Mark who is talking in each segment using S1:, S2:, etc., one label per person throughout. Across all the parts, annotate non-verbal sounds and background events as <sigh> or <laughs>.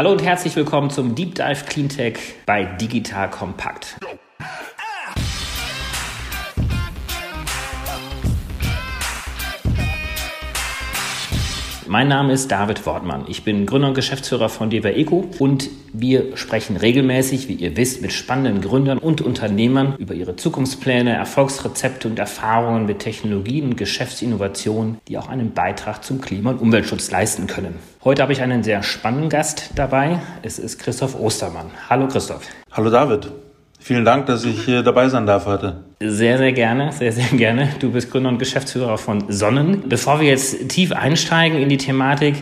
S1: Hallo und herzlich willkommen zum Deep Dive Cleantech bei Digital Kompakt. Mein Name ist David Wortmann. Ich bin Gründer und Geschäftsführer von Deva Eco und wir sprechen regelmäßig, wie ihr wisst, mit spannenden Gründern und Unternehmern über ihre Zukunftspläne, Erfolgsrezepte und Erfahrungen mit Technologien und Geschäftsinnovationen, die auch einen Beitrag zum Klima- und Umweltschutz leisten können. Heute habe ich einen sehr spannenden Gast dabei. Es ist Christoph Ostermann. Hallo Christoph.
S2: Hallo David. Vielen Dank, dass ich hier dabei sein darf heute.
S1: Sehr, sehr gerne, sehr, sehr gerne. Du bist Gründer und Geschäftsführer von Sonnen. Bevor wir jetzt tief einsteigen in die Thematik,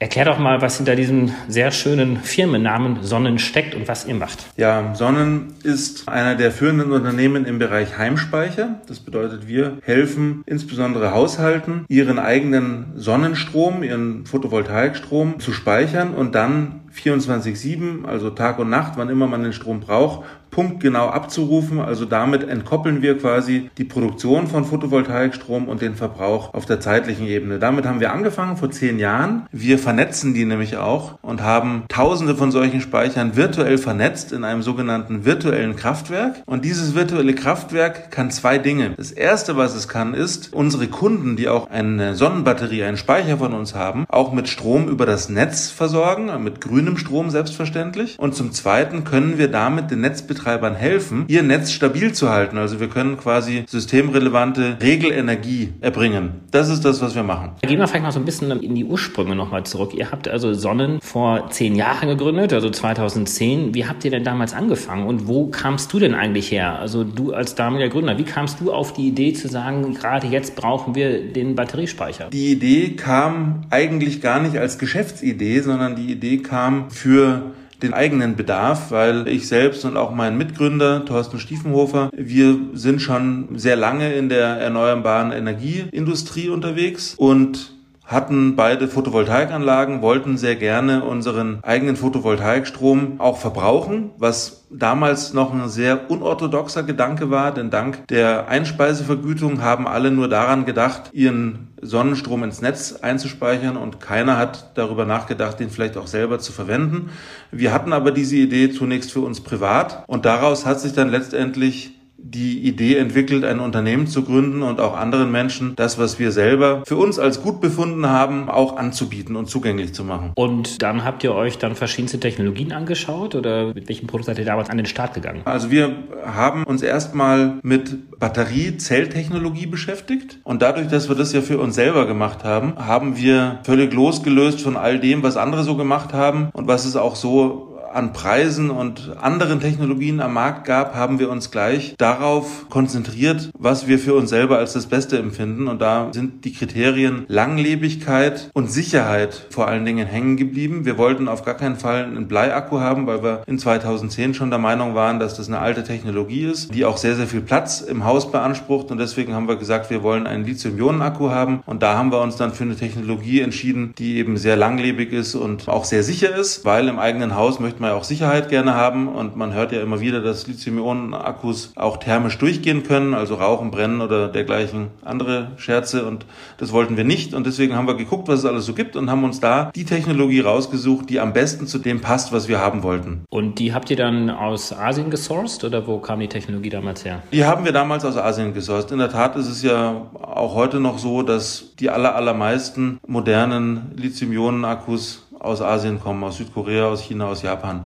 S1: Erklär doch mal, was hinter diesem sehr schönen Firmennamen Sonnen steckt und was ihr macht.
S2: Ja, Sonnen ist einer der führenden Unternehmen im Bereich Heimspeicher. Das bedeutet, wir helfen insbesondere Haushalten, ihren eigenen Sonnenstrom, ihren Photovoltaikstrom zu speichern und dann 24-7, also Tag und Nacht, wann immer man den Strom braucht, punktgenau abzurufen. Also damit entkoppeln wir quasi die Produktion von Photovoltaikstrom und den Verbrauch auf der zeitlichen Ebene. Damit haben wir angefangen vor zehn Jahren. Wir vernetzen die nämlich auch und haben tausende von solchen Speichern virtuell vernetzt in einem sogenannten virtuellen Kraftwerk. Und dieses virtuelle Kraftwerk kann zwei Dinge. Das erste, was es kann, ist, unsere Kunden, die auch eine Sonnenbatterie, einen Speicher von uns haben, auch mit Strom über das Netz versorgen, mit grünem Strom selbstverständlich. Und zum zweiten können wir damit den Netzbetreiber Netzbetreibern helfen, ihr Netz stabil zu halten. Also wir können quasi systemrelevante Regelenergie erbringen. Das ist das, was wir machen.
S1: Gehen wir vielleicht mal so ein bisschen in die Ursprünge nochmal zurück. Ihr habt also Sonnen vor zehn Jahren gegründet, also 2010. Wie habt ihr denn damals angefangen und wo kamst du denn eigentlich her? Also du als damaliger Gründer, wie kamst du auf die Idee zu sagen, gerade jetzt brauchen wir den Batteriespeicher?
S2: Die Idee kam eigentlich gar nicht als Geschäftsidee, sondern die Idee kam für den eigenen Bedarf, weil ich selbst und auch mein Mitgründer Thorsten Stiefenhofer, wir sind schon sehr lange in der erneuerbaren Energieindustrie unterwegs und hatten beide Photovoltaikanlagen, wollten sehr gerne unseren eigenen Photovoltaikstrom auch verbrauchen, was damals noch ein sehr unorthodoxer Gedanke war, denn dank der Einspeisevergütung haben alle nur daran gedacht, ihren Sonnenstrom ins Netz einzuspeichern und keiner hat darüber nachgedacht, den vielleicht auch selber zu verwenden. Wir hatten aber diese Idee zunächst für uns privat und daraus hat sich dann letztendlich die Idee entwickelt, ein Unternehmen zu gründen und auch anderen Menschen das, was wir selber für uns als gut befunden haben, auch anzubieten und zugänglich zu machen.
S1: Und dann habt ihr euch dann verschiedenste Technologien angeschaut oder mit welchem Produkt seid ihr damals an den Start gegangen?
S2: Also wir haben uns erstmal mit Batteriezelltechnologie beschäftigt und dadurch, dass wir das ja für uns selber gemacht haben, haben wir völlig losgelöst von all dem, was andere so gemacht haben und was es auch so an Preisen und anderen Technologien am Markt gab, haben wir uns gleich darauf konzentriert, was wir für uns selber als das Beste empfinden. Und da sind die Kriterien Langlebigkeit und Sicherheit vor allen Dingen hängen geblieben. Wir wollten auf gar keinen Fall einen Bleiakku haben, weil wir in 2010 schon der Meinung waren, dass das eine alte Technologie ist, die auch sehr, sehr viel Platz im Haus beansprucht. Und deswegen haben wir gesagt, wir wollen einen Lithium-Ionen-Akku haben. Und da haben wir uns dann für eine Technologie entschieden, die eben sehr langlebig ist und auch sehr sicher ist, weil im eigenen Haus möchten möchte man ja auch Sicherheit gerne haben und man hört ja immer wieder, dass Lithium-Ionen-Akkus auch thermisch durchgehen können, also rauchen, brennen oder dergleichen andere Scherze und das wollten wir nicht und deswegen haben wir geguckt, was es alles so gibt und haben uns da die Technologie rausgesucht, die am besten zu dem passt, was wir haben wollten.
S1: Und die habt ihr dann aus Asien gesourced oder wo kam die Technologie damals her?
S2: Die haben wir damals aus Asien gesourced. In der Tat ist es ja auch heute noch so, dass die aller, allermeisten modernen Lithium-Ionen-Akkus aus Asien kommen, aus Südkorea, aus China, aus Japan.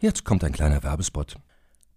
S3: Jetzt kommt ein kleiner Werbespot.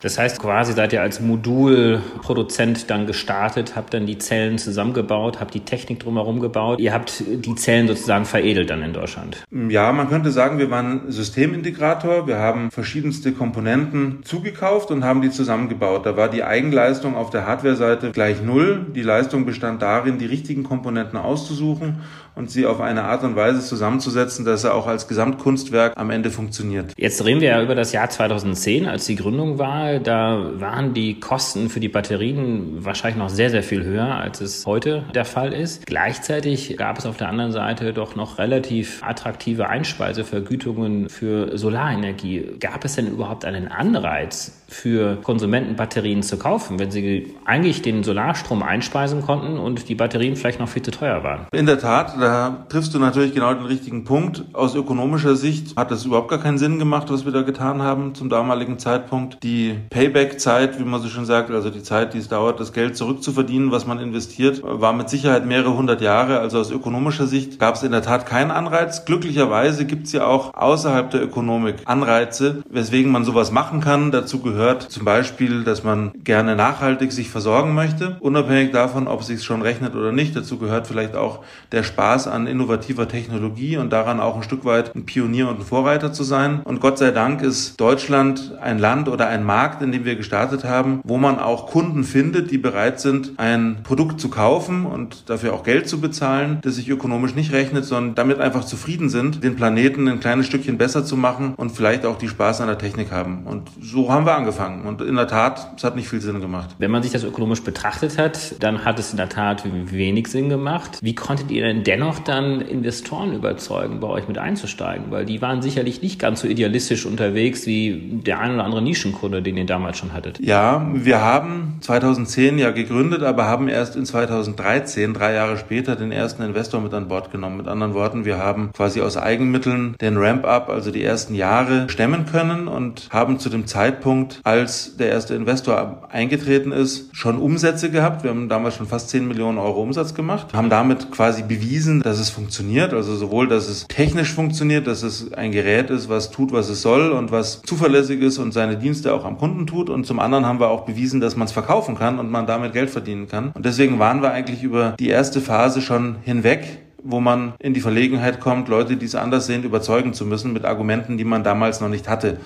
S1: Das heißt, quasi seid ihr als Modulproduzent dann gestartet, habt dann die Zellen zusammengebaut, habt die Technik drumherum gebaut. Ihr habt die Zellen sozusagen veredelt dann in Deutschland.
S2: Ja, man könnte sagen, wir waren Systemintegrator. Wir haben verschiedenste Komponenten zugekauft und haben die zusammengebaut. Da war die Eigenleistung auf der Hardware-Seite gleich null. Die Leistung bestand darin, die richtigen Komponenten auszusuchen und sie auf eine Art und Weise zusammenzusetzen, dass er auch als Gesamtkunstwerk am Ende funktioniert.
S1: Jetzt reden wir ja über das Jahr 2010, als die Gründung war. Da waren die Kosten für die Batterien wahrscheinlich noch sehr, sehr viel höher, als es heute der Fall ist. Gleichzeitig gab es auf der anderen Seite doch noch relativ attraktive Einspeisevergütungen für Solarenergie. Gab es denn überhaupt einen Anreiz für Konsumenten Batterien zu kaufen, wenn sie eigentlich den Solarstrom einspeisen konnten und die Batterien vielleicht noch viel zu teuer waren?
S2: In der Tat, da triffst du natürlich genau den richtigen Punkt. Aus ökonomischer Sicht hat das überhaupt gar keinen Sinn gemacht, was wir da getan haben zum damaligen Zeitpunkt. Die Payback-Zeit, wie man so schön sagt, also die Zeit, die es dauert, das Geld zurückzuverdienen, was man investiert, war mit Sicherheit mehrere hundert Jahre. Also aus ökonomischer Sicht gab es in der Tat keinen Anreiz. Glücklicherweise gibt es ja auch außerhalb der Ökonomik Anreize, weswegen man sowas machen kann. Dazu gehört zum Beispiel, dass man gerne nachhaltig sich versorgen möchte, unabhängig davon, ob es sich schon rechnet oder nicht. Dazu gehört vielleicht auch der Spaß an innovativer Technologie und daran auch ein Stück weit ein Pionier und ein Vorreiter zu sein. Und Gott sei Dank ist Deutschland ein Land oder ein Markt, in dem wir gestartet haben, wo man auch Kunden findet, die bereit sind, ein Produkt zu kaufen und dafür auch Geld zu bezahlen, das sich ökonomisch nicht rechnet, sondern damit einfach zufrieden sind, den Planeten ein kleines Stückchen besser zu machen und vielleicht auch die Spaß an der Technik haben. Und so haben wir angefangen. Und in der Tat, es hat nicht viel Sinn gemacht.
S1: Wenn man sich das ökonomisch betrachtet hat, dann hat es in der Tat wenig Sinn gemacht. Wie konntet ihr denn dennoch dann Investoren überzeugen, bei euch mit einzusteigen? Weil die waren sicherlich nicht ganz so idealistisch unterwegs wie der ein oder andere Nischenkunde, den ihr damals schon hattet.
S2: Ja, wir haben 2010 ja gegründet, aber haben erst in 2013, drei Jahre später, den ersten Investor mit an Bord genommen. Mit anderen Worten, wir haben quasi aus Eigenmitteln den Ramp-up, also die ersten Jahre, stemmen können und haben zu dem Zeitpunkt, als der erste Investor eingetreten ist, schon Umsätze gehabt. Wir haben damals schon fast 10 Millionen Euro Umsatz gemacht, haben damit quasi bewiesen, dass es funktioniert. Also sowohl, dass es technisch funktioniert, dass es ein Gerät ist, was tut, was es soll und was zuverlässig ist und seine Dienste auch am Kunden tut. Und zum anderen haben wir auch bewiesen, dass man es verkaufen kann und man damit Geld verdienen kann. Und deswegen waren wir eigentlich über die erste Phase schon hinweg wo man in die Verlegenheit kommt, Leute, die es anders sehen, überzeugen zu müssen mit Argumenten, die man damals noch nicht hatte.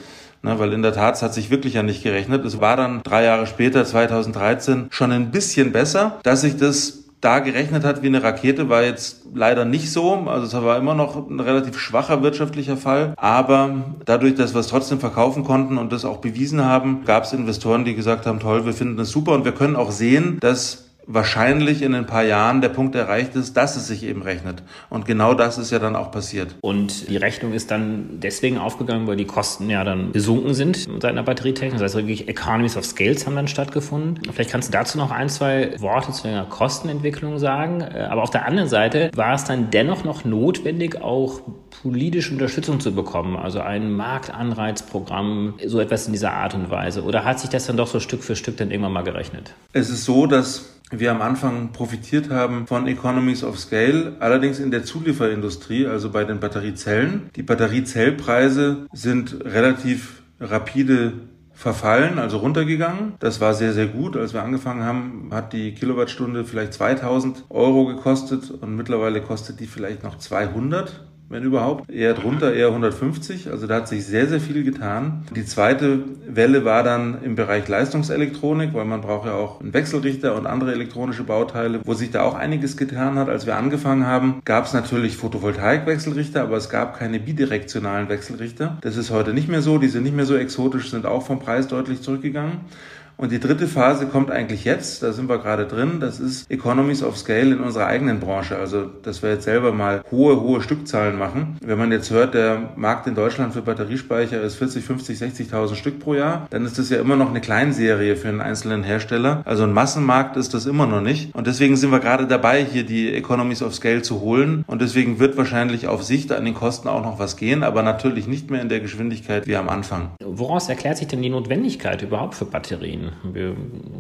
S2: Ne, weil in der Tat, es hat sich wirklich ja nicht gerechnet. Es war dann drei Jahre später, 2013, schon ein bisschen besser. Dass sich das da gerechnet hat wie eine Rakete, war jetzt leider nicht so. Also es war immer noch ein relativ schwacher wirtschaftlicher Fall. Aber dadurch, dass wir es trotzdem verkaufen konnten und das auch bewiesen haben, gab es Investoren, die gesagt haben, toll, wir finden es super und wir können auch sehen, dass wahrscheinlich in ein paar Jahren der Punkt erreicht ist, dass es sich eben rechnet. Und genau das ist ja dann auch passiert.
S1: Und die Rechnung ist dann deswegen aufgegangen, weil die Kosten ja dann gesunken sind seit einer Batterietechnik. Das heißt wirklich Economies of Scales haben dann stattgefunden. Vielleicht kannst du dazu noch ein, zwei Worte zu der Kostenentwicklung sagen. Aber auf der anderen Seite war es dann dennoch noch notwendig, auch politische Unterstützung zu bekommen, also ein Marktanreizprogramm, so etwas in dieser Art und Weise. Oder hat sich das dann doch so Stück für Stück dann irgendwann mal gerechnet?
S2: Es ist so, dass wir am Anfang profitiert haben von Economies of Scale, allerdings in der Zulieferindustrie, also bei den Batteriezellen. Die Batteriezellpreise sind relativ rapide verfallen, also runtergegangen. Das war sehr, sehr gut. Als wir angefangen haben, hat die Kilowattstunde vielleicht 2000 Euro gekostet und mittlerweile kostet die vielleicht noch 200 wenn überhaupt, eher drunter, eher 150. Also da hat sich sehr, sehr viel getan. Die zweite Welle war dann im Bereich Leistungselektronik, weil man braucht ja auch einen Wechselrichter und andere elektronische Bauteile, wo sich da auch einiges getan hat. Als wir angefangen haben, gab es natürlich Photovoltaik-Wechselrichter, aber es gab keine bidirektionalen Wechselrichter. Das ist heute nicht mehr so. Die sind nicht mehr so exotisch, sind auch vom Preis deutlich zurückgegangen. Und die dritte Phase kommt eigentlich jetzt, da sind wir gerade drin, das ist Economies of Scale in unserer eigenen Branche. Also, dass wir jetzt selber mal hohe, hohe Stückzahlen machen. Wenn man jetzt hört, der Markt in Deutschland für Batteriespeicher ist 40, 50, 60.000 Stück pro Jahr, dann ist das ja immer noch eine Kleinserie für einen einzelnen Hersteller. Also ein Massenmarkt ist das immer noch nicht. Und deswegen sind wir gerade dabei, hier die Economies of Scale zu holen. Und deswegen wird wahrscheinlich auf Sicht an den Kosten auch noch was gehen, aber natürlich nicht mehr in der Geschwindigkeit wie am Anfang.
S1: Woraus erklärt sich denn die Notwendigkeit überhaupt für Batterien? Wir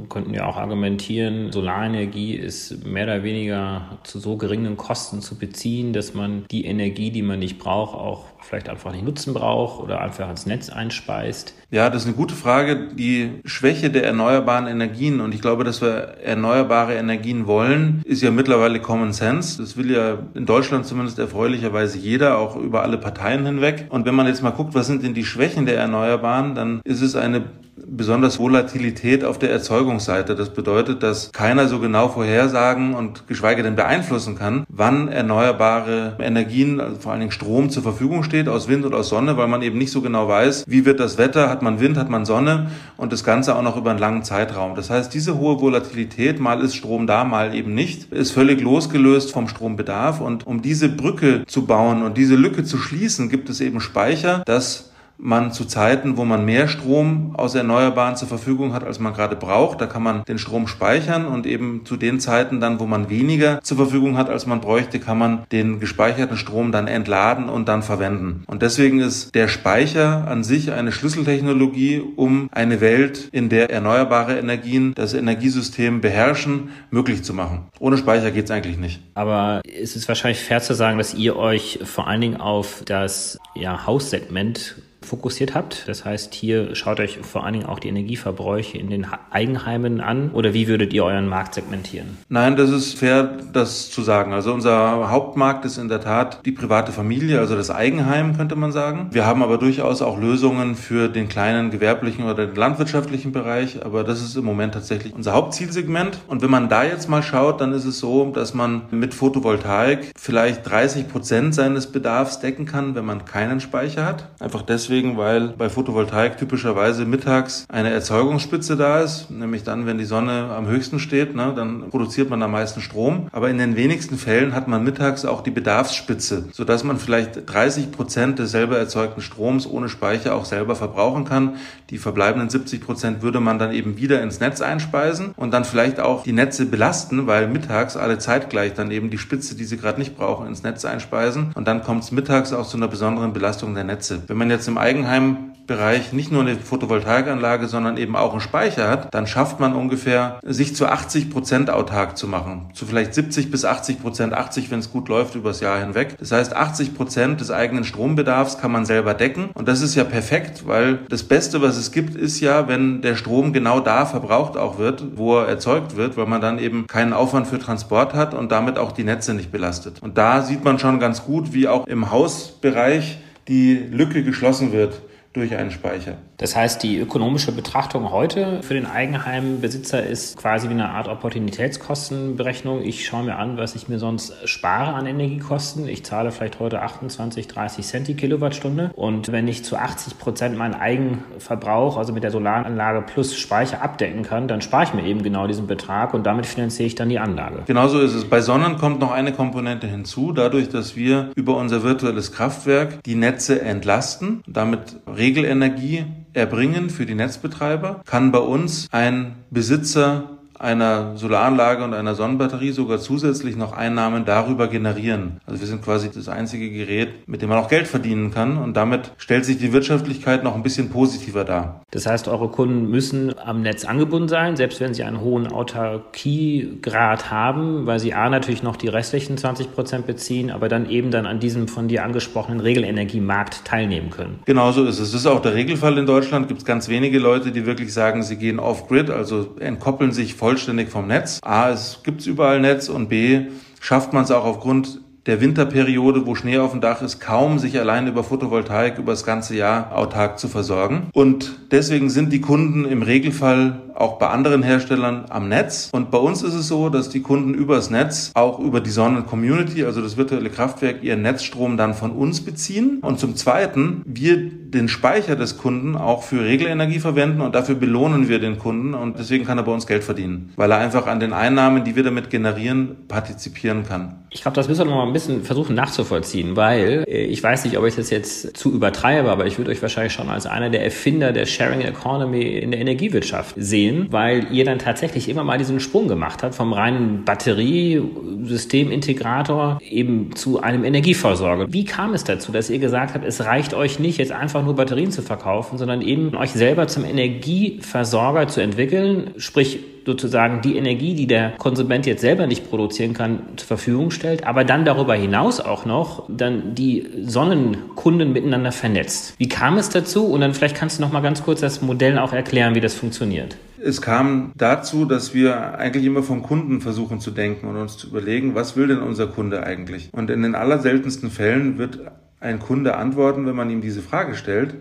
S1: könnten ja auch argumentieren, Solarenergie ist mehr oder weniger zu so geringen Kosten zu beziehen, dass man die Energie, die man nicht braucht, auch vielleicht einfach nicht nutzen braucht oder einfach ins Netz einspeist?
S2: Ja, das ist eine gute Frage. Die Schwäche der erneuerbaren Energien und ich glaube, dass wir erneuerbare Energien wollen, ist ja mittlerweile Common Sense. Das will ja in Deutschland zumindest erfreulicherweise jeder, auch über alle Parteien hinweg. Und wenn man jetzt mal guckt, was sind denn die Schwächen der Erneuerbaren, dann ist es eine besonders Volatilität auf der Erzeugungsseite. Das bedeutet, dass keiner so genau vorhersagen und geschweige denn beeinflussen kann, wann erneuerbare Energien, also vor allen Dingen Strom zur Verfügung steht, aus Wind und aus Sonne, weil man eben nicht so genau weiß, wie wird das Wetter, hat man Wind, hat man Sonne und das Ganze auch noch über einen langen Zeitraum. Das heißt, diese hohe Volatilität, mal ist Strom da, mal eben nicht, ist völlig losgelöst vom Strombedarf und um diese Brücke zu bauen und diese Lücke zu schließen, gibt es eben Speicher, das man zu Zeiten, wo man mehr Strom aus Erneuerbaren zur Verfügung hat, als man gerade braucht, da kann man den Strom speichern und eben zu den Zeiten dann, wo man weniger zur Verfügung hat, als man bräuchte, kann man den gespeicherten Strom dann entladen und dann verwenden. Und deswegen ist der Speicher an sich eine Schlüsseltechnologie, um eine Welt, in der erneuerbare Energien das Energiesystem beherrschen, möglich zu machen. Ohne Speicher geht es eigentlich nicht.
S1: Aber es ist wahrscheinlich fair zu sagen, dass ihr euch vor allen Dingen auf das ja, Haussegment fokussiert habt. Das heißt, hier schaut euch vor allen Dingen auch die Energieverbräuche in den Eigenheimen an oder wie würdet ihr euren Markt segmentieren?
S2: Nein, das ist fair, das zu sagen. Also unser Hauptmarkt ist in der Tat die private Familie, also das Eigenheim könnte man sagen. Wir haben aber durchaus auch Lösungen für den kleinen gewerblichen oder den landwirtschaftlichen Bereich, aber das ist im Moment tatsächlich unser Hauptzielsegment. Und wenn man da jetzt mal schaut, dann ist es so, dass man mit Photovoltaik vielleicht 30 Prozent seines Bedarfs decken kann, wenn man keinen Speicher hat. Einfach deswegen deswegen, weil bei Photovoltaik typischerweise mittags eine Erzeugungsspitze da ist, nämlich dann, wenn die Sonne am höchsten steht, ne, dann produziert man am meisten Strom. Aber in den wenigsten Fällen hat man mittags auch die Bedarfsspitze, sodass man vielleicht 30 Prozent des selber erzeugten Stroms ohne Speicher auch selber verbrauchen kann. Die verbleibenden 70 Prozent würde man dann eben wieder ins Netz einspeisen und dann vielleicht auch die Netze belasten, weil mittags alle zeitgleich dann eben die Spitze, die sie gerade nicht brauchen, ins Netz einspeisen. Und dann kommt es mittags auch zu einer besonderen Belastung der Netze. Wenn man jetzt im Eigenheimbereich nicht nur eine Photovoltaikanlage, sondern eben auch einen Speicher hat, dann schafft man ungefähr, sich zu 80 Prozent autark zu machen. Zu vielleicht 70 bis 80 Prozent, 80, wenn es gut läuft, übers Jahr hinweg. Das heißt, 80 Prozent des eigenen Strombedarfs kann man selber decken. Und das ist ja perfekt, weil das Beste, was es gibt, ist ja, wenn der Strom genau da verbraucht auch wird, wo er erzeugt wird, weil man dann eben keinen Aufwand für Transport hat und damit auch die Netze nicht belastet. Und da sieht man schon ganz gut, wie auch im Hausbereich die Lücke geschlossen wird durch einen Speicher.
S1: Das heißt, die ökonomische Betrachtung heute für den Eigenheimbesitzer ist quasi wie eine Art Opportunitätskostenberechnung. Ich schaue mir an, was ich mir sonst spare an Energiekosten. Ich zahle vielleicht heute 28, 30 Cent die Kilowattstunde. Und wenn ich zu 80 Prozent meinen Eigenverbrauch, also mit der Solaranlage plus Speicher abdecken kann, dann spare ich mir eben genau diesen Betrag und damit finanziere ich dann die Anlage.
S2: Genauso ist es. Bei Sonnen kommt noch eine Komponente hinzu. Dadurch, dass wir über unser virtuelles Kraftwerk die Netze entlasten, damit Regelenergie erbringen für die Netzbetreiber, kann bei uns ein Besitzer einer Solaranlage und einer Sonnenbatterie sogar zusätzlich noch Einnahmen darüber generieren. Also wir sind quasi das einzige Gerät, mit dem man auch Geld verdienen kann und damit stellt sich die Wirtschaftlichkeit noch ein bisschen positiver dar.
S1: Das heißt, eure Kunden müssen am Netz angebunden sein, selbst wenn sie einen hohen Autarkiegrad haben, weil sie A natürlich noch die restlichen 20 Prozent beziehen, aber dann eben dann an diesem von dir angesprochenen Regelenergiemarkt teilnehmen können.
S2: Genau so ist es. Das ist auch der Regelfall in Deutschland. Gibt es ganz wenige Leute, die wirklich sagen, sie gehen off-grid, also entkoppeln sich voll vollständig vom Netz. A, es gibt überall Netz und B, schafft man es auch aufgrund der Winterperiode, wo Schnee auf dem Dach ist, kaum sich allein über Photovoltaik über das ganze Jahr autark zu versorgen. Und deswegen sind die Kunden im Regelfall auch bei anderen Herstellern am Netz. Und bei uns ist es so, dass die Kunden übers Netz, auch über die Sonnen-Community, also das virtuelle Kraftwerk, ihren Netzstrom dann von uns beziehen. Und zum Zweiten, wir den Speicher des Kunden auch für Regelenergie verwenden und dafür belohnen wir den Kunden und deswegen kann er bei uns Geld verdienen, weil er einfach an den Einnahmen, die wir damit generieren, partizipieren kann.
S1: Ich glaube, das müssen wir noch mal ein bisschen versuchen nachzuvollziehen, weil äh, ich weiß nicht, ob ich das jetzt zu übertreibe, aber ich würde euch wahrscheinlich schon als einer der Erfinder der Sharing Economy in der Energiewirtschaft sehen, weil ihr dann tatsächlich immer mal diesen Sprung gemacht habt vom reinen Batteriesystemintegrator eben zu einem Energieversorger. Wie kam es dazu, dass ihr gesagt habt, es reicht euch nicht, jetzt einfach nur Batterien zu verkaufen, sondern eben euch selber zum Energieversorger zu entwickeln, sprich sozusagen die Energie, die der Konsument jetzt selber nicht produzieren kann, zur Verfügung stellt, aber dann darüber hinaus auch noch dann die Sonnenkunden miteinander vernetzt. Wie kam es dazu? Und dann vielleicht kannst du noch mal ganz kurz das Modell auch erklären, wie das funktioniert.
S2: Es kam dazu, dass wir eigentlich immer vom Kunden versuchen zu denken und uns zu überlegen, was will denn unser Kunde eigentlich? Und in den allerseltensten Fällen wird ein Kunde antworten, wenn man ihm diese Frage stellt,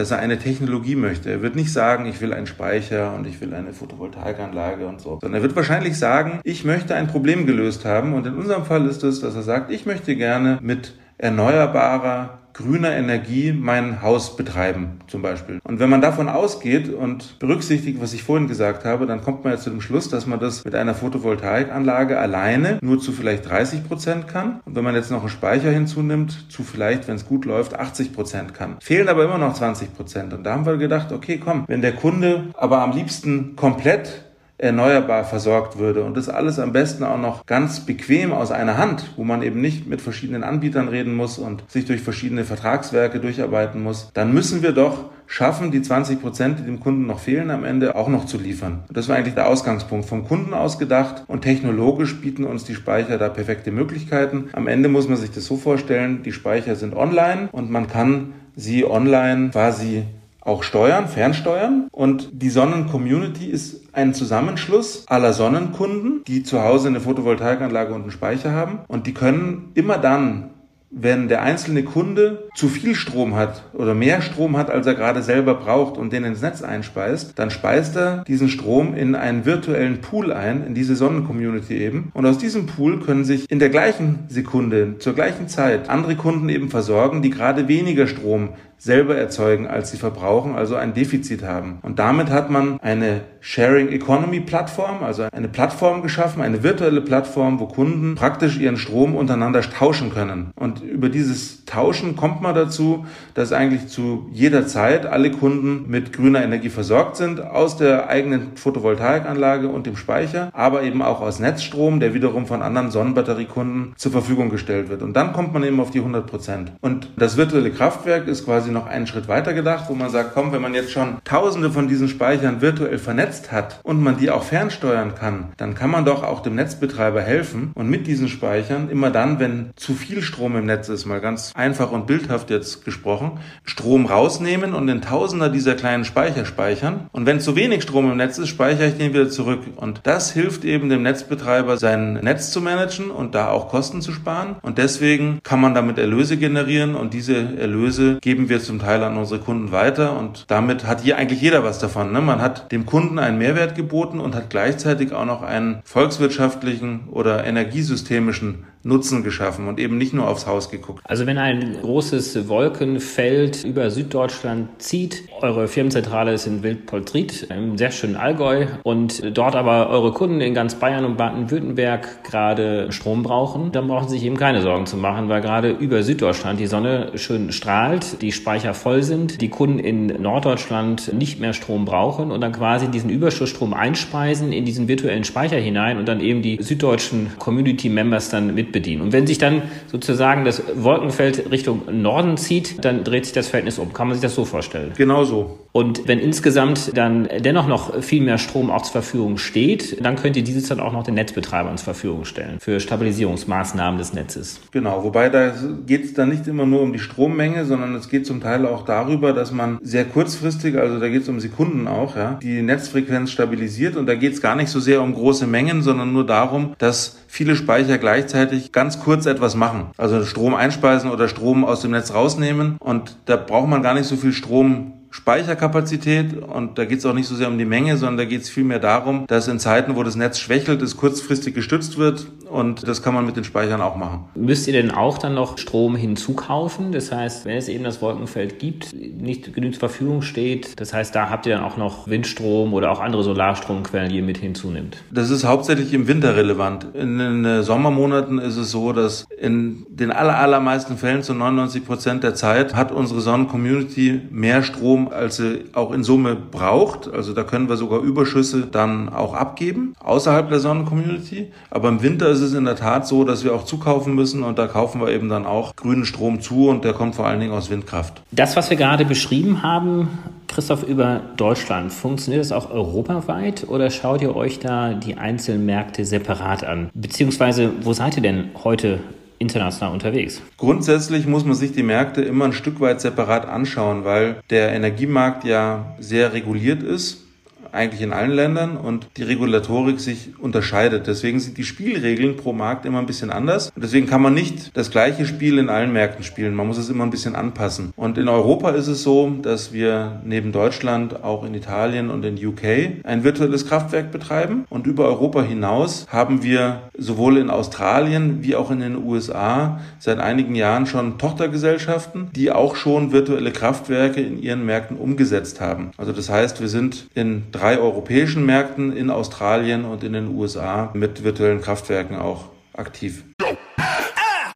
S2: dass er eine Technologie möchte. Er wird nicht sagen, ich will einen Speicher und ich will eine Photovoltaikanlage und so, sondern er wird wahrscheinlich sagen, ich möchte ein Problem gelöst haben. Und in unserem Fall ist es, dass er sagt, ich möchte gerne mit erneuerbarer grüner Energie mein Haus betreiben, zum Beispiel. Und wenn man davon ausgeht und berücksichtigt, was ich vorhin gesagt habe, dann kommt man ja zu dem Schluss, dass man das mit einer Photovoltaikanlage alleine nur zu vielleicht 30 Prozent kann. Und wenn man jetzt noch einen Speicher hinzunimmt, zu vielleicht, wenn es gut läuft, 80 Prozent kann. Fehlen aber immer noch 20 Prozent. Und da haben wir gedacht, okay, komm, wenn der Kunde aber am liebsten komplett erneuerbar versorgt würde und das alles am besten auch noch ganz bequem aus einer Hand, wo man eben nicht mit verschiedenen Anbietern reden muss und sich durch verschiedene Vertragswerke durcharbeiten muss, dann müssen wir doch schaffen, die 20 Prozent, die dem Kunden noch fehlen, am Ende auch noch zu liefern. das war eigentlich der Ausgangspunkt vom Kunden ausgedacht und technologisch bieten uns die Speicher da perfekte Möglichkeiten. Am Ende muss man sich das so vorstellen, die Speicher sind online und man kann sie online quasi auch steuern, fernsteuern. Und die Sonnen-Community ist ein Zusammenschluss aller Sonnenkunden, die zu Hause eine Photovoltaikanlage und einen Speicher haben. Und die können immer dann wenn der einzelne Kunde zu viel Strom hat oder mehr Strom hat, als er gerade selber braucht und den ins Netz einspeist, dann speist er diesen Strom in einen virtuellen Pool ein, in diese Sonnencommunity eben. Und aus diesem Pool können sich in der gleichen Sekunde, zur gleichen Zeit andere Kunden eben versorgen, die gerade weniger Strom selber erzeugen, als sie verbrauchen, also ein Defizit haben. Und damit hat man eine Sharing Economy Plattform, also eine Plattform geschaffen, eine virtuelle Plattform, wo Kunden praktisch ihren Strom untereinander tauschen können. Und über dieses Tauschen kommt man dazu, dass eigentlich zu jeder Zeit alle Kunden mit grüner Energie versorgt sind, aus der eigenen Photovoltaikanlage und dem Speicher, aber eben auch aus Netzstrom, der wiederum von anderen Sonnenbatteriekunden zur Verfügung gestellt wird. Und dann kommt man eben auf die 100 Prozent. Und das virtuelle Kraftwerk ist quasi quasi noch einen Schritt weiter gedacht, wo man sagt, komm, wenn man jetzt schon tausende von diesen Speichern virtuell vernetzt hat und man die auch fernsteuern kann, dann kann man doch auch dem Netzbetreiber helfen und mit diesen Speichern immer dann, wenn zu viel Strom im Netz ist, mal ganz einfach und bildhaft jetzt gesprochen, Strom rausnehmen und in Tausender dieser kleinen Speicher speichern. Und wenn zu wenig Strom im Netz ist, speichere ich den wieder zurück. Und das hilft eben dem Netzbetreiber, sein Netz zu managen und da auch Kosten zu sparen. Und deswegen kann man damit Erlöse generieren und diese Erlöse geben wir zum Teil an unsere Kunden weiter und damit hat hier eigentlich jeder was davon. Ne? Man hat dem Kunden einen Mehrwert geboten und hat gleichzeitig auch noch einen volkswirtschaftlichen oder energiesystemischen Nutzen geschaffen und eben nicht nur aufs Haus geguckt.
S1: Also wenn ein großes Wolkenfeld über Süddeutschland zieht, eure Firmenzentrale ist in Wildpoltried, im sehr schönen Allgäu und dort aber eure Kunden in ganz Bayern und Baden-Württemberg gerade Strom brauchen, dann brauchen sie sich eben keine Sorgen zu machen, weil gerade über Süddeutschland die Sonne schön strahlt, die Speicher voll sind, die Kunden in Norddeutschland nicht mehr Strom brauchen und dann quasi diesen Überschussstrom einspeisen in diesen virtuellen Speicher hinein und dann eben die süddeutschen Community-Members dann mit bedienen. Und wenn sich dann sozusagen das Wolkenfeld Richtung Norden zieht, dann dreht sich das Verhältnis um. Kann man sich das so vorstellen?
S2: Genau so.
S1: Und wenn insgesamt dann dennoch noch viel mehr Strom auch zur Verfügung steht, dann könnt ihr dieses dann auch noch den Netzbetreibern zur Verfügung stellen für Stabilisierungsmaßnahmen des Netzes.
S2: Genau, wobei da geht es dann nicht immer nur um die Strommenge, sondern es geht zum Teil auch darüber, dass man sehr kurzfristig, also da geht es um Sekunden auch, ja, die Netzfrequenz stabilisiert und da geht es gar nicht so sehr um große Mengen, sondern nur darum, dass viele Speicher gleichzeitig ganz kurz etwas machen. Also Strom einspeisen oder Strom aus dem Netz rausnehmen und da braucht man gar nicht so viel Strom Speicherkapazität und da geht es auch nicht so sehr um die Menge, sondern da geht es vielmehr darum, dass in Zeiten, wo das Netz schwächelt, es kurzfristig gestützt wird und das kann man mit den Speichern auch machen.
S1: Müsst ihr denn auch dann noch Strom hinzukaufen? Das heißt, wenn es eben das Wolkenfeld gibt, nicht genügend zur Verfügung steht, das heißt, da habt ihr dann auch noch Windstrom oder auch andere Solarstromquellen, die ihr mit hinzunimmt?
S2: Das ist hauptsächlich im Winter relevant. In den Sommermonaten ist es so, dass in den allermeisten Fällen zu 99 Prozent der Zeit hat unsere Sonnencommunity mehr Strom, als sie auch in Summe braucht. Also da können wir sogar Überschüsse dann auch abgeben außerhalb der Sonnencommunity. Aber im Winter ist es in der Tat so, dass wir auch zukaufen müssen und da kaufen wir eben dann auch grünen Strom zu und der kommt vor allen Dingen aus Windkraft.
S1: Das, was wir gerade beschrieben haben, Christoph, über Deutschland, funktioniert das auch europaweit oder schaut ihr euch da die einzelnen Märkte separat an? Beziehungsweise, wo seid ihr denn heute international unterwegs?
S2: Grundsätzlich muss man sich die Märkte immer ein Stück weit separat anschauen, weil der Energiemarkt ja sehr reguliert ist eigentlich in allen Ländern und die Regulatorik sich unterscheidet. Deswegen sind die Spielregeln pro Markt immer ein bisschen anders. Und deswegen kann man nicht das gleiche Spiel in allen Märkten spielen. Man muss es immer ein bisschen anpassen. Und in Europa ist es so, dass wir neben Deutschland auch in Italien und in UK ein virtuelles Kraftwerk betreiben. Und über Europa hinaus haben wir sowohl in Australien wie auch in den USA seit einigen Jahren schon Tochtergesellschaften, die auch schon virtuelle Kraftwerke in ihren Märkten umgesetzt haben. Also das heißt, wir sind in drei europäischen Märkten, in Australien und in den USA mit virtuellen Kraftwerken auch aktiv.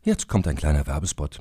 S3: Jetzt kommt ein kleiner Werbespot.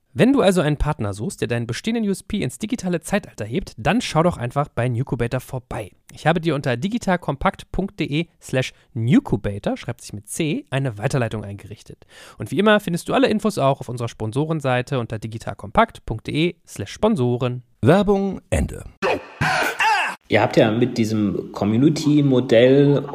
S4: Wenn du also einen Partner suchst, der deinen bestehenden USP ins digitale Zeitalter hebt, dann schau doch einfach bei Nucubator vorbei. Ich habe dir unter digitalkompakt.de slash Nucubator, schreibt sich mit C, eine Weiterleitung eingerichtet. Und wie immer findest du alle Infos auch auf unserer Sponsorenseite unter digitalkompakt.de slash Sponsoren.
S3: Werbung Ende.
S1: Ihr habt ja mit diesem Community-Modell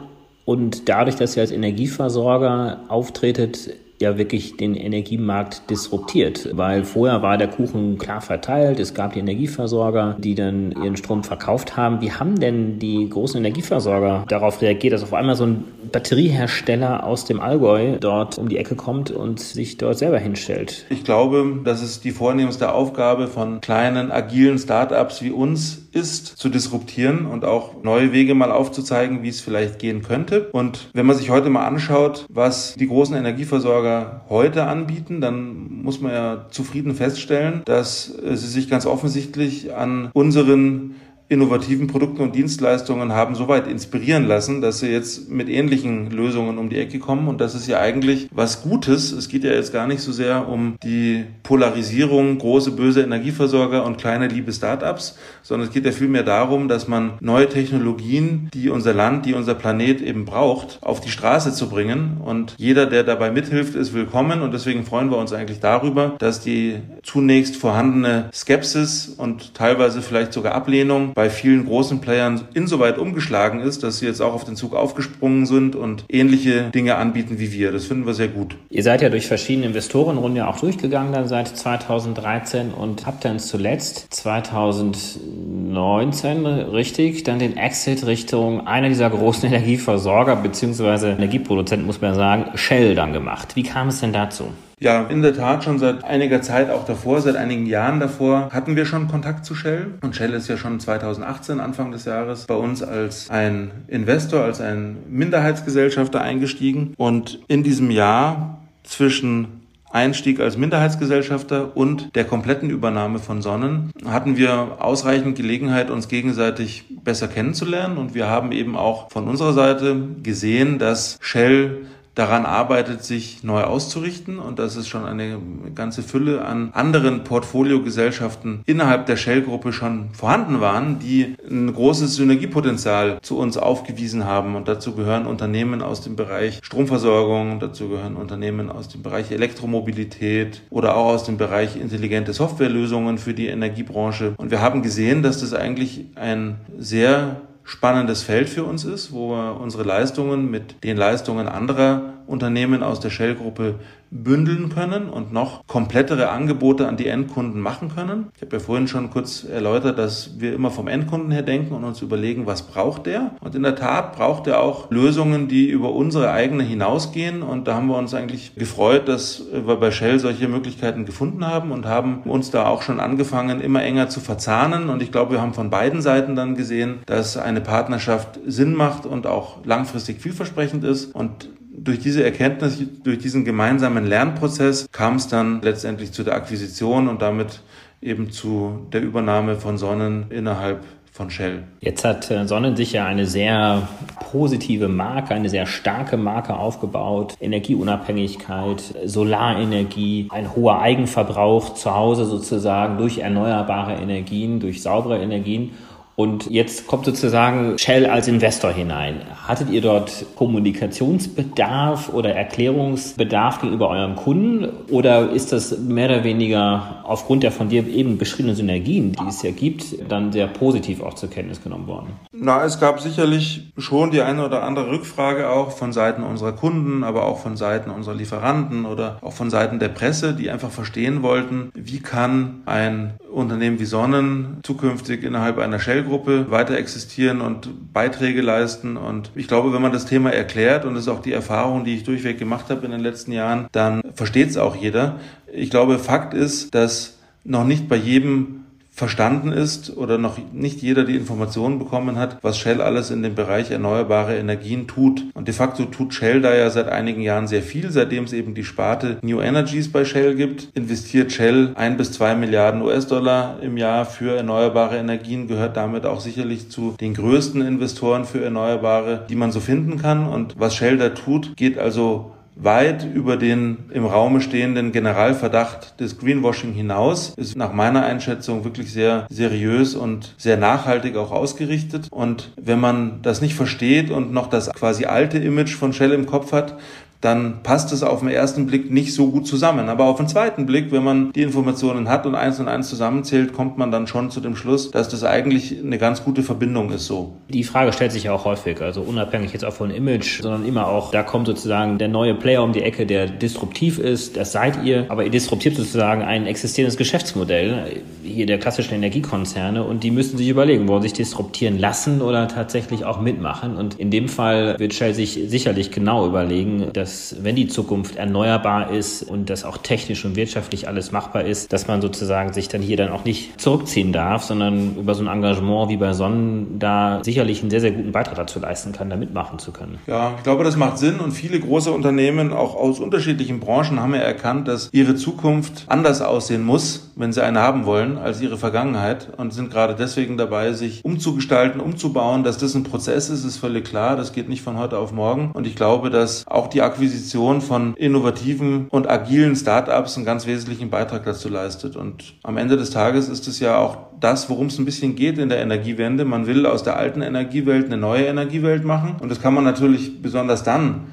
S1: und dadurch, dass ihr als Energieversorger auftretet, ja wirklich den Energiemarkt disruptiert, weil vorher war der Kuchen klar verteilt, es gab die Energieversorger, die dann ihren Strom verkauft haben. Wie haben denn die großen Energieversorger darauf reagiert, dass auf einmal so ein Batteriehersteller aus dem Allgäu dort um die Ecke kommt und sich dort selber hinstellt?
S2: Ich glaube, das ist die vornehmste Aufgabe von kleinen, agilen Startups wie uns ist, zu disruptieren und auch neue Wege mal aufzuzeigen, wie es vielleicht gehen könnte. Und wenn man sich heute mal anschaut, was die großen Energieversorger Versorger heute anbieten, dann muss man ja zufrieden feststellen, dass sie sich ganz offensichtlich an unseren innovativen Produkten und Dienstleistungen haben so weit inspirieren lassen, dass sie jetzt mit ähnlichen Lösungen um die Ecke kommen. Und das ist ja eigentlich was Gutes. Es geht ja jetzt gar nicht so sehr um die Polarisierung große böse Energieversorger und kleine liebe Startups, sondern es geht ja vielmehr darum, dass man neue Technologien, die unser Land, die unser Planet eben braucht, auf die Straße zu bringen. Und jeder, der dabei mithilft, ist willkommen. Und deswegen freuen wir uns eigentlich darüber, dass die zunächst vorhandene Skepsis und teilweise vielleicht sogar Ablehnung bei vielen großen Playern insoweit umgeschlagen ist, dass sie jetzt auch auf den Zug aufgesprungen sind und ähnliche Dinge anbieten wie wir. Das finden wir sehr gut.
S1: Ihr seid ja durch verschiedene Investorenrunden ja auch durchgegangen dann seit 2013 und habt dann zuletzt 2019 richtig dann den Exit Richtung einer dieser großen <laughs> Energieversorger bzw. Energieproduzenten, muss man sagen, Shell dann gemacht. Wie kam es denn dazu?
S2: Ja, in der Tat schon seit einiger Zeit auch davor, seit einigen Jahren davor hatten wir schon Kontakt zu Shell. Und Shell ist ja schon 2018, Anfang des Jahres, bei uns als ein Investor, als ein Minderheitsgesellschafter eingestiegen. Und in diesem Jahr zwischen Einstieg als Minderheitsgesellschafter und der kompletten Übernahme von Sonnen hatten wir ausreichend Gelegenheit, uns gegenseitig besser kennenzulernen. Und wir haben eben auch von unserer Seite gesehen, dass Shell daran arbeitet, sich neu auszurichten und dass es schon eine ganze Fülle an anderen Portfoliogesellschaften innerhalb der Shell-Gruppe schon vorhanden waren, die ein großes Synergiepotenzial zu uns aufgewiesen haben. Und dazu gehören Unternehmen aus dem Bereich Stromversorgung, dazu gehören Unternehmen aus dem Bereich Elektromobilität oder auch aus dem Bereich intelligente Softwarelösungen für die Energiebranche. Und wir haben gesehen, dass das eigentlich ein sehr spannendes Feld für uns ist, wo wir unsere Leistungen mit den Leistungen anderer Unternehmen aus der Shell-Gruppe bündeln können und noch komplettere Angebote an die Endkunden machen können. Ich habe ja vorhin schon kurz erläutert, dass wir immer vom Endkunden her denken und uns überlegen, was braucht der? Und in der Tat braucht er auch Lösungen, die über unsere eigene hinausgehen. Und da haben wir uns eigentlich gefreut, dass wir bei Shell solche Möglichkeiten gefunden haben und haben uns da auch schon angefangen, immer enger zu verzahnen. Und ich glaube, wir haben von beiden Seiten dann gesehen, dass eine Partnerschaft Sinn macht und auch langfristig vielversprechend ist. Und durch diese Erkenntnis, durch diesen gemeinsamen Lernprozess kam es dann letztendlich zu der Akquisition und damit eben zu der Übernahme von Sonnen innerhalb von Shell.
S1: Jetzt hat äh, Sonnen sich ja eine sehr positive Marke, eine sehr starke Marke aufgebaut. Energieunabhängigkeit, Solarenergie, ein hoher Eigenverbrauch zu Hause sozusagen durch erneuerbare Energien, durch saubere Energien. Und jetzt kommt sozusagen Shell als Investor hinein. Hattet ihr dort Kommunikationsbedarf oder Erklärungsbedarf gegenüber eurem Kunden? Oder ist das mehr oder weniger aufgrund der von dir eben beschriebenen Synergien, die es ja gibt, dann sehr positiv auch zur Kenntnis genommen worden?
S2: Na, es gab sicherlich schon die eine oder andere Rückfrage auch von Seiten unserer Kunden, aber auch von Seiten unserer Lieferanten oder auch von Seiten der Presse, die einfach verstehen wollten, wie kann ein Unternehmen wie Sonnen zukünftig innerhalb einer Shell-Gruppe weiter existieren und Beiträge leisten. Und ich glaube, wenn man das Thema erklärt, und das ist auch die Erfahrung, die ich durchweg gemacht habe in den letzten Jahren, dann versteht es auch jeder. Ich glaube, Fakt ist, dass noch nicht bei jedem verstanden ist oder noch nicht jeder die Informationen bekommen hat, was Shell alles in dem Bereich erneuerbare Energien tut. Und de facto tut Shell da ja seit einigen Jahren sehr viel, seitdem es eben die Sparte New Energies bei Shell gibt. Investiert Shell ein bis zwei Milliarden US-Dollar im Jahr für erneuerbare Energien, gehört damit auch sicherlich zu den größten Investoren für Erneuerbare, die man so finden kann. Und was Shell da tut, geht also weit über den im Raume stehenden Generalverdacht des Greenwashing hinaus, ist nach meiner Einschätzung wirklich sehr seriös und sehr nachhaltig auch ausgerichtet. Und wenn man das nicht versteht und noch das quasi alte Image von Shell im Kopf hat, dann passt es auf den ersten Blick nicht so gut zusammen. Aber auf den zweiten Blick, wenn man die Informationen hat und eins und eins zusammenzählt, kommt man dann schon zu dem Schluss, dass das eigentlich eine ganz gute Verbindung ist so.
S1: Die Frage stellt sich ja auch häufig, also unabhängig jetzt auch von Image, sondern immer auch, da kommt sozusagen der neue Player um die Ecke, der disruptiv ist, das seid ihr, aber ihr disruptiert sozusagen ein existierendes Geschäftsmodell, hier der klassischen Energiekonzerne und die müssen sich überlegen, wollen sich disruptieren lassen oder tatsächlich auch mitmachen und in dem Fall wird Shell sich sicherlich genau überlegen, dass dass wenn die Zukunft erneuerbar ist und das auch technisch und wirtschaftlich alles machbar ist, dass man sozusagen sich dann hier dann auch nicht zurückziehen darf, sondern über so ein Engagement wie bei Sonnen da sicherlich einen sehr, sehr guten Beitrag dazu leisten kann, da mitmachen zu können.
S2: Ja, ich glaube, das macht Sinn und viele große Unternehmen, auch aus unterschiedlichen Branchen, haben ja erkannt, dass ihre Zukunft anders aussehen muss, wenn sie eine haben wollen, als ihre Vergangenheit und sind gerade deswegen dabei, sich umzugestalten, umzubauen. Dass das ein Prozess ist, ist völlig klar. Das geht nicht von heute auf morgen. Und ich glaube, dass auch die Akquisition von innovativen und agilen Startups einen ganz wesentlichen Beitrag dazu leistet. Und am Ende des Tages ist es ja auch das, worum es ein bisschen geht in der Energiewende. Man will aus der alten Energiewelt eine neue Energiewelt machen. Und das kann man natürlich besonders dann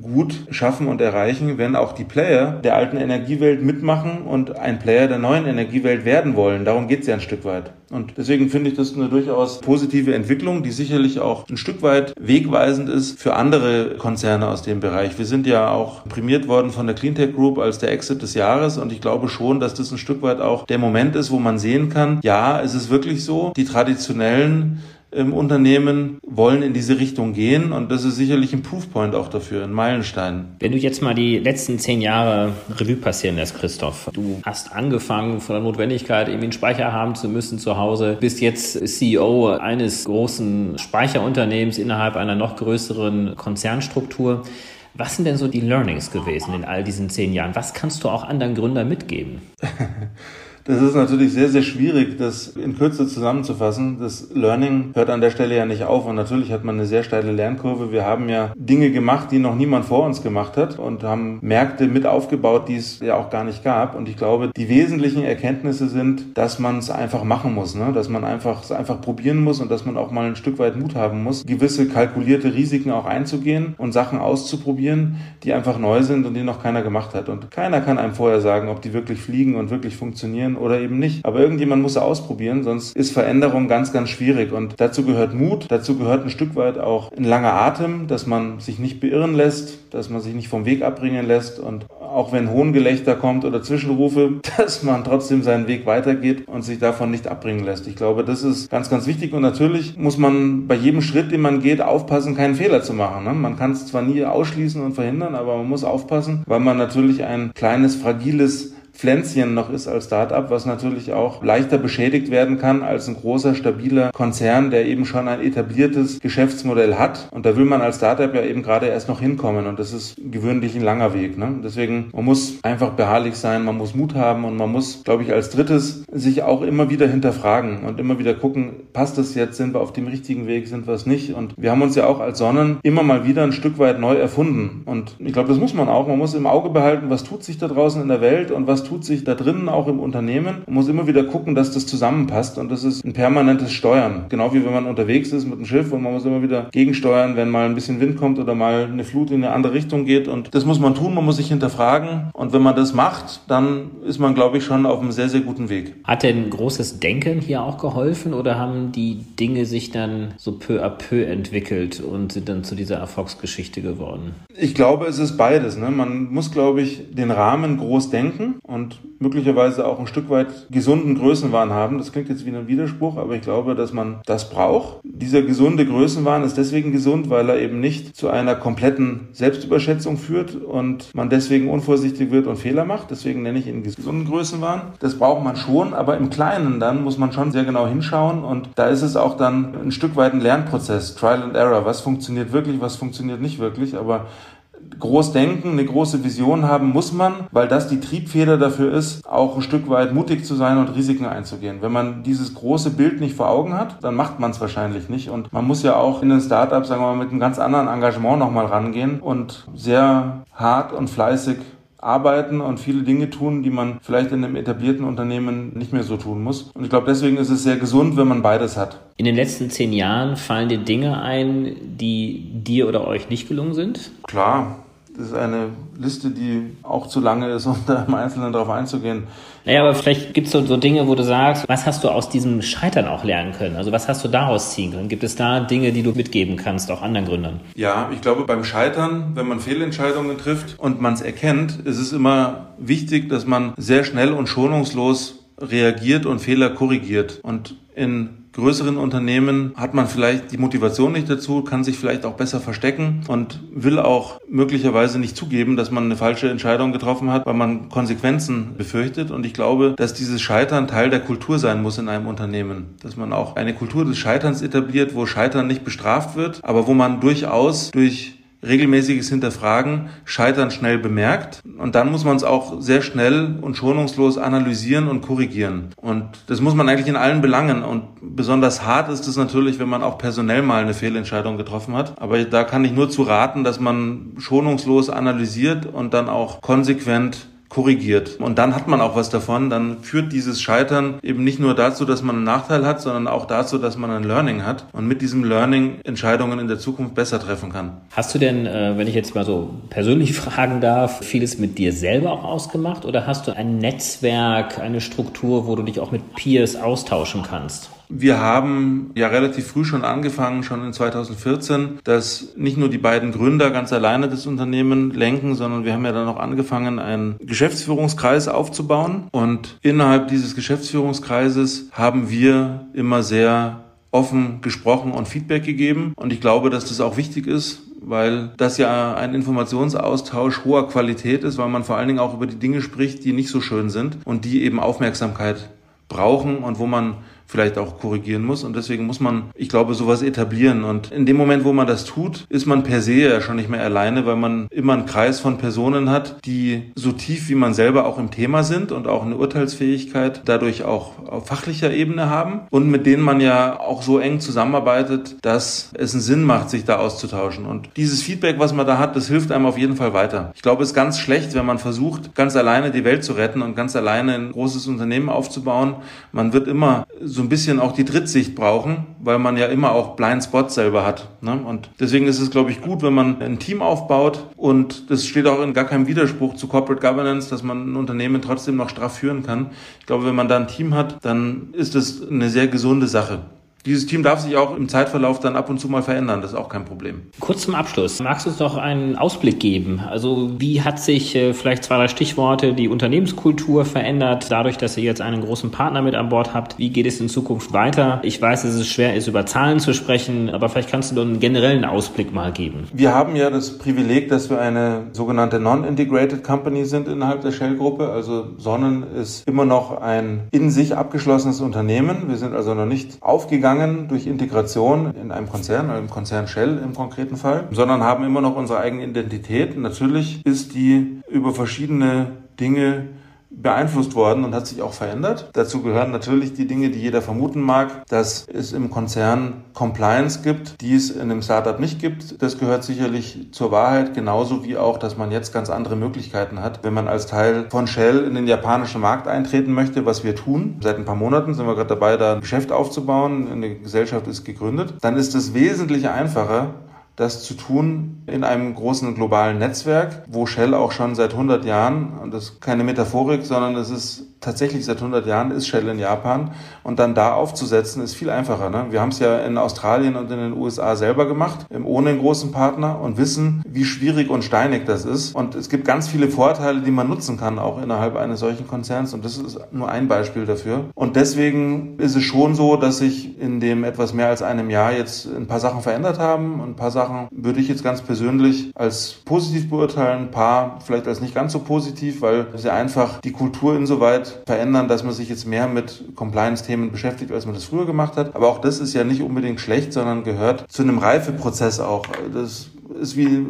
S2: gut schaffen und erreichen, wenn auch die Player der alten Energiewelt mitmachen und ein Player der neuen Energiewelt werden wollen. Darum geht es ja ein Stück weit. Und deswegen finde ich das eine durchaus positive Entwicklung, die sicherlich auch ein Stück weit wegweisend ist für andere Konzerne aus dem Bereich. Wir sind ja auch prämiert worden von der Cleantech Group als der Exit des Jahres und ich glaube schon, dass das ein Stück weit auch der Moment ist, wo man sehen kann, ja, es ist wirklich so, die traditionellen im Unternehmen wollen in diese Richtung gehen und das ist sicherlich ein Proofpoint auch dafür, ein Meilenstein.
S1: Wenn du jetzt mal die letzten zehn Jahre Revue passieren lässt, Christoph, du hast angefangen von der Notwendigkeit, irgendwie einen Speicher haben zu müssen zu Hause, bist jetzt CEO eines großen Speicherunternehmens innerhalb einer noch größeren Konzernstruktur. Was sind denn so die Learnings gewesen in all diesen zehn Jahren? Was kannst du auch anderen Gründern mitgeben? <laughs>
S2: Das ist natürlich sehr, sehr schwierig, das in Kürze zusammenzufassen. Das Learning hört an der Stelle ja nicht auf und natürlich hat man eine sehr steile Lernkurve. Wir haben ja Dinge gemacht, die noch niemand vor uns gemacht hat und haben Märkte mit aufgebaut, die es ja auch gar nicht gab. Und ich glaube, die wesentlichen Erkenntnisse sind, dass man es einfach machen muss, ne? dass man einfach es einfach probieren muss und dass man auch mal ein Stück weit Mut haben muss, gewisse kalkulierte Risiken auch einzugehen und Sachen auszuprobieren, die einfach neu sind und die noch keiner gemacht hat. Und keiner kann einem vorher sagen, ob die wirklich fliegen und wirklich funktionieren oder eben nicht. Aber irgendjemand muss ausprobieren, sonst ist Veränderung ganz, ganz schwierig. Und dazu gehört Mut, dazu gehört ein Stück weit auch ein langer Atem, dass man sich nicht beirren lässt, dass man sich nicht vom Weg abbringen lässt und auch wenn Hohngelächter kommt oder Zwischenrufe, <laughs> dass man trotzdem seinen Weg weitergeht und sich davon nicht abbringen lässt. Ich glaube, das ist ganz, ganz wichtig und natürlich muss man bei jedem Schritt, den man geht, aufpassen, keinen Fehler zu machen. Ne? Man kann es zwar nie ausschließen und verhindern, aber man muss aufpassen, weil man natürlich ein kleines, fragiles Pflänzchen noch ist als Startup, was natürlich auch leichter beschädigt werden kann als ein großer, stabiler Konzern, der eben schon ein etabliertes Geschäftsmodell hat. Und da will man als Startup ja eben gerade erst noch hinkommen. Und das ist gewöhnlich ein langer Weg. Ne? Deswegen, man muss einfach beharrlich sein, man muss Mut haben und man muss, glaube ich, als drittes sich auch immer wieder hinterfragen und immer wieder gucken, passt das jetzt, sind wir auf dem richtigen Weg, sind wir es nicht. Und wir haben uns ja auch als Sonnen immer mal wieder ein Stück weit neu erfunden. Und ich glaube, das muss man auch. Man muss im Auge behalten, was tut sich da draußen in der Welt und was tut sich da drinnen auch im Unternehmen und muss immer wieder gucken, dass das zusammenpasst und das ist ein permanentes Steuern. Genau wie wenn man unterwegs ist mit einem Schiff und man muss immer wieder gegensteuern, wenn mal ein bisschen Wind kommt oder mal eine Flut in eine andere Richtung geht und das muss man tun, man muss sich hinterfragen und wenn man das macht, dann ist man, glaube ich, schon auf einem sehr, sehr guten Weg.
S1: Hat denn großes Denken hier auch geholfen oder haben die Dinge sich dann so peu à peu entwickelt und sind dann zu dieser Erfolgsgeschichte geworden?
S2: Ich glaube, es ist beides. Ne? Man muss, glaube ich, den Rahmen groß denken und möglicherweise auch ein Stück weit gesunden Größenwahn haben. Das klingt jetzt wie ein Widerspruch, aber ich glaube, dass man das braucht. Dieser gesunde Größenwahn ist deswegen gesund, weil er eben nicht zu einer kompletten Selbstüberschätzung führt und man deswegen unvorsichtig wird und Fehler macht. Deswegen nenne ich ihn gesunden Größenwahn. Das braucht man schon, aber im Kleinen dann muss man schon sehr genau hinschauen und da ist es auch dann ein Stück weit ein Lernprozess, Trial and Error. Was funktioniert wirklich, was funktioniert nicht wirklich, aber groß denken, eine große Vision haben muss man, weil das die Triebfeder dafür ist, auch ein Stück weit mutig zu sein und Risiken einzugehen. Wenn man dieses große Bild nicht vor Augen hat, dann macht man es wahrscheinlich nicht. Und man muss ja auch in ein Startup, sagen wir mal, mit einem ganz anderen Engagement nochmal rangehen und sehr hart und fleißig arbeiten und viele Dinge tun, die man vielleicht in einem etablierten Unternehmen nicht mehr so tun muss. Und ich glaube, deswegen ist es sehr gesund, wenn man beides hat.
S1: In den letzten zehn Jahren fallen dir Dinge ein, die dir oder euch nicht gelungen sind?
S2: Klar, das ist eine Liste, die auch zu lange ist, <laughs> um da im Einzelnen darauf einzugehen.
S1: Naja, aber vielleicht gibt es so, so Dinge, wo du sagst, was hast du aus diesem Scheitern auch lernen können? Also was hast du daraus ziehen können? Gibt es da Dinge, die du mitgeben kannst, auch anderen Gründern?
S2: Ja, ich glaube, beim Scheitern, wenn man Fehlentscheidungen trifft und man es erkennt, ist es immer wichtig, dass man sehr schnell und schonungslos reagiert und Fehler korrigiert. Und in größeren Unternehmen hat man vielleicht die Motivation nicht dazu, kann sich vielleicht auch besser verstecken und will auch möglicherweise nicht zugeben, dass man eine falsche Entscheidung getroffen hat, weil man Konsequenzen befürchtet. Und ich glaube, dass dieses Scheitern Teil der Kultur sein muss in einem Unternehmen. Dass man auch eine Kultur des Scheiterns etabliert, wo Scheitern nicht bestraft wird, aber wo man durchaus durch regelmäßiges Hinterfragen Scheitern schnell bemerkt und dann muss man es auch sehr schnell und schonungslos analysieren und korrigieren. Und das muss man eigentlich in allen Belangen und besonders hart ist es natürlich, wenn man auch personell mal eine Fehlentscheidung getroffen hat. Aber da kann ich nur zu raten, dass man schonungslos analysiert und dann auch konsequent korrigiert. Und dann hat man auch was davon. Dann führt dieses Scheitern eben nicht nur dazu, dass man einen Nachteil hat, sondern auch dazu, dass man ein Learning hat und mit diesem Learning Entscheidungen in der Zukunft besser treffen kann.
S1: Hast du denn, äh, wenn ich jetzt mal so persönlich <laughs> fragen darf, vieles mit dir selber auch ausgemacht oder hast du ein Netzwerk, eine Struktur, wo du dich auch mit Peers austauschen kannst?
S2: Wir haben ja relativ früh schon angefangen, schon in 2014, dass nicht nur die beiden Gründer ganz alleine das Unternehmen lenken, sondern wir haben ja dann auch angefangen, einen Geschäftsführungskreis aufzubauen. Und innerhalb dieses Geschäftsführungskreises haben wir immer sehr offen gesprochen und Feedback gegeben. Und ich glaube, dass das auch wichtig ist, weil das ja ein Informationsaustausch hoher Qualität ist, weil man vor allen Dingen auch über die Dinge spricht, die nicht so schön sind und die eben Aufmerksamkeit brauchen und wo man vielleicht auch korrigieren muss. Und deswegen muss man, ich glaube, sowas etablieren. Und in dem Moment, wo man das tut, ist man per se ja schon nicht mehr alleine, weil man immer einen Kreis von Personen hat, die so tief wie man selber auch im Thema sind und auch eine Urteilsfähigkeit dadurch auch auf fachlicher Ebene haben und mit denen man ja auch so eng zusammenarbeitet, dass es einen Sinn macht, sich da auszutauschen. Und dieses Feedback, was man da hat, das hilft einem auf jeden Fall weiter. Ich glaube, es ist ganz schlecht, wenn man versucht, ganz alleine die Welt zu retten und ganz alleine ein großes Unternehmen aufzubauen. Man wird immer so ein bisschen auch die Drittsicht brauchen, weil man ja immer auch Blind Spots selber hat. Ne? Und deswegen ist es, glaube ich, gut, wenn man ein Team aufbaut und das steht auch in gar keinem Widerspruch zu Corporate Governance, dass man ein Unternehmen trotzdem noch straff führen kann. Ich glaube, wenn man da ein Team hat, dann ist das eine sehr gesunde Sache. Dieses Team darf sich auch im Zeitverlauf dann ab und zu mal verändern, das ist auch kein Problem.
S1: Kurz zum Abschluss, magst du uns doch einen Ausblick geben? Also wie hat sich äh, vielleicht zwei, drei Stichworte die Unternehmenskultur verändert, dadurch, dass ihr jetzt einen großen Partner mit an Bord habt? Wie geht es in Zukunft weiter? Ich weiß, dass es schwer ist, über Zahlen zu sprechen, aber vielleicht kannst du doch einen generellen Ausblick mal geben.
S2: Wir haben ja das Privileg, dass wir eine sogenannte Non-Integrated Company sind innerhalb der Shell-Gruppe. Also Sonnen ist immer noch ein in sich abgeschlossenes Unternehmen. Wir sind also noch nicht aufgegangen gegangen durch Integration in einem Konzern, im Konzern Shell im konkreten Fall, sondern haben immer noch unsere eigene Identität. Natürlich ist die über verschiedene Dinge beeinflusst worden und hat sich auch verändert. Dazu gehören natürlich die Dinge, die jeder vermuten mag, dass es im Konzern Compliance gibt, die es in einem Startup nicht gibt. Das gehört sicherlich zur Wahrheit, genauso wie auch, dass man jetzt ganz andere Möglichkeiten hat, wenn man als Teil von Shell in den japanischen Markt eintreten möchte, was wir tun. Seit ein paar Monaten sind wir gerade dabei, da ein Geschäft aufzubauen. Eine Gesellschaft ist gegründet. Dann ist es wesentlich einfacher, das zu tun in einem großen globalen Netzwerk, wo Shell auch schon seit 100 Jahren, und das ist keine Metaphorik, sondern es ist tatsächlich seit 100 Jahren ist Shell in Japan und dann da aufzusetzen ist viel einfacher. Ne? Wir haben es ja in Australien und in den USA selber gemacht, ohne einen großen Partner und wissen, wie schwierig und steinig das ist. Und es gibt ganz viele Vorteile, die man nutzen kann, auch innerhalb eines solchen Konzerns. Und das ist nur ein Beispiel dafür. Und deswegen ist es schon so, dass sich in dem etwas mehr als einem Jahr jetzt ein paar Sachen verändert haben. Und ein paar Sachen würde ich jetzt ganz persönlich als positiv beurteilen, ein paar vielleicht als nicht ganz so positiv, weil sie einfach die Kultur insoweit verändern, dass man sich jetzt mehr mit Compliance-Themen beschäftigt, als man das früher gemacht hat. Aber auch das ist ja nicht unbedingt schlecht, sondern gehört zu einem Reifeprozess auch. Das ist wie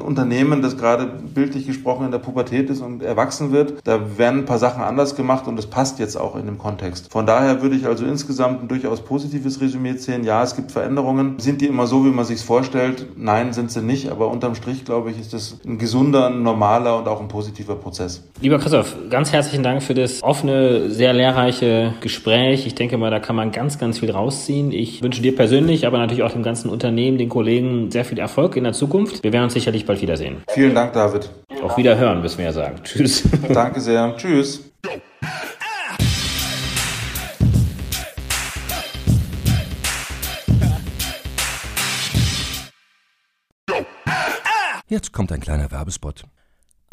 S2: Unternehmen, das gerade bildlich gesprochen in der Pubertät ist und erwachsen wird, da werden ein paar Sachen anders gemacht und das passt jetzt auch in dem Kontext. Von daher würde ich also insgesamt ein durchaus positives Resümee ziehen. Ja, es gibt Veränderungen. Sind die immer so, wie man sich vorstellt? Nein, sind sie nicht. Aber unterm Strich, glaube ich, ist das ein gesunder, ein normaler und auch ein positiver Prozess.
S1: Lieber Christoph, ganz herzlichen Dank für das offene, sehr lehrreiche Gespräch. Ich denke mal, da kann man ganz, ganz viel rausziehen. Ich wünsche dir persönlich, aber natürlich auch dem ganzen Unternehmen, den Kollegen sehr viel Erfolg in der Zukunft. Wir werden uns sicherlich hoffentlich bald wiedersehen.
S2: Vielen Dank, David.
S1: Auf Wiederhören, müssen wir ja sagen. Tschüss. <laughs>
S2: Danke sehr. Tschüss.
S3: Jetzt kommt ein kleiner Werbespot.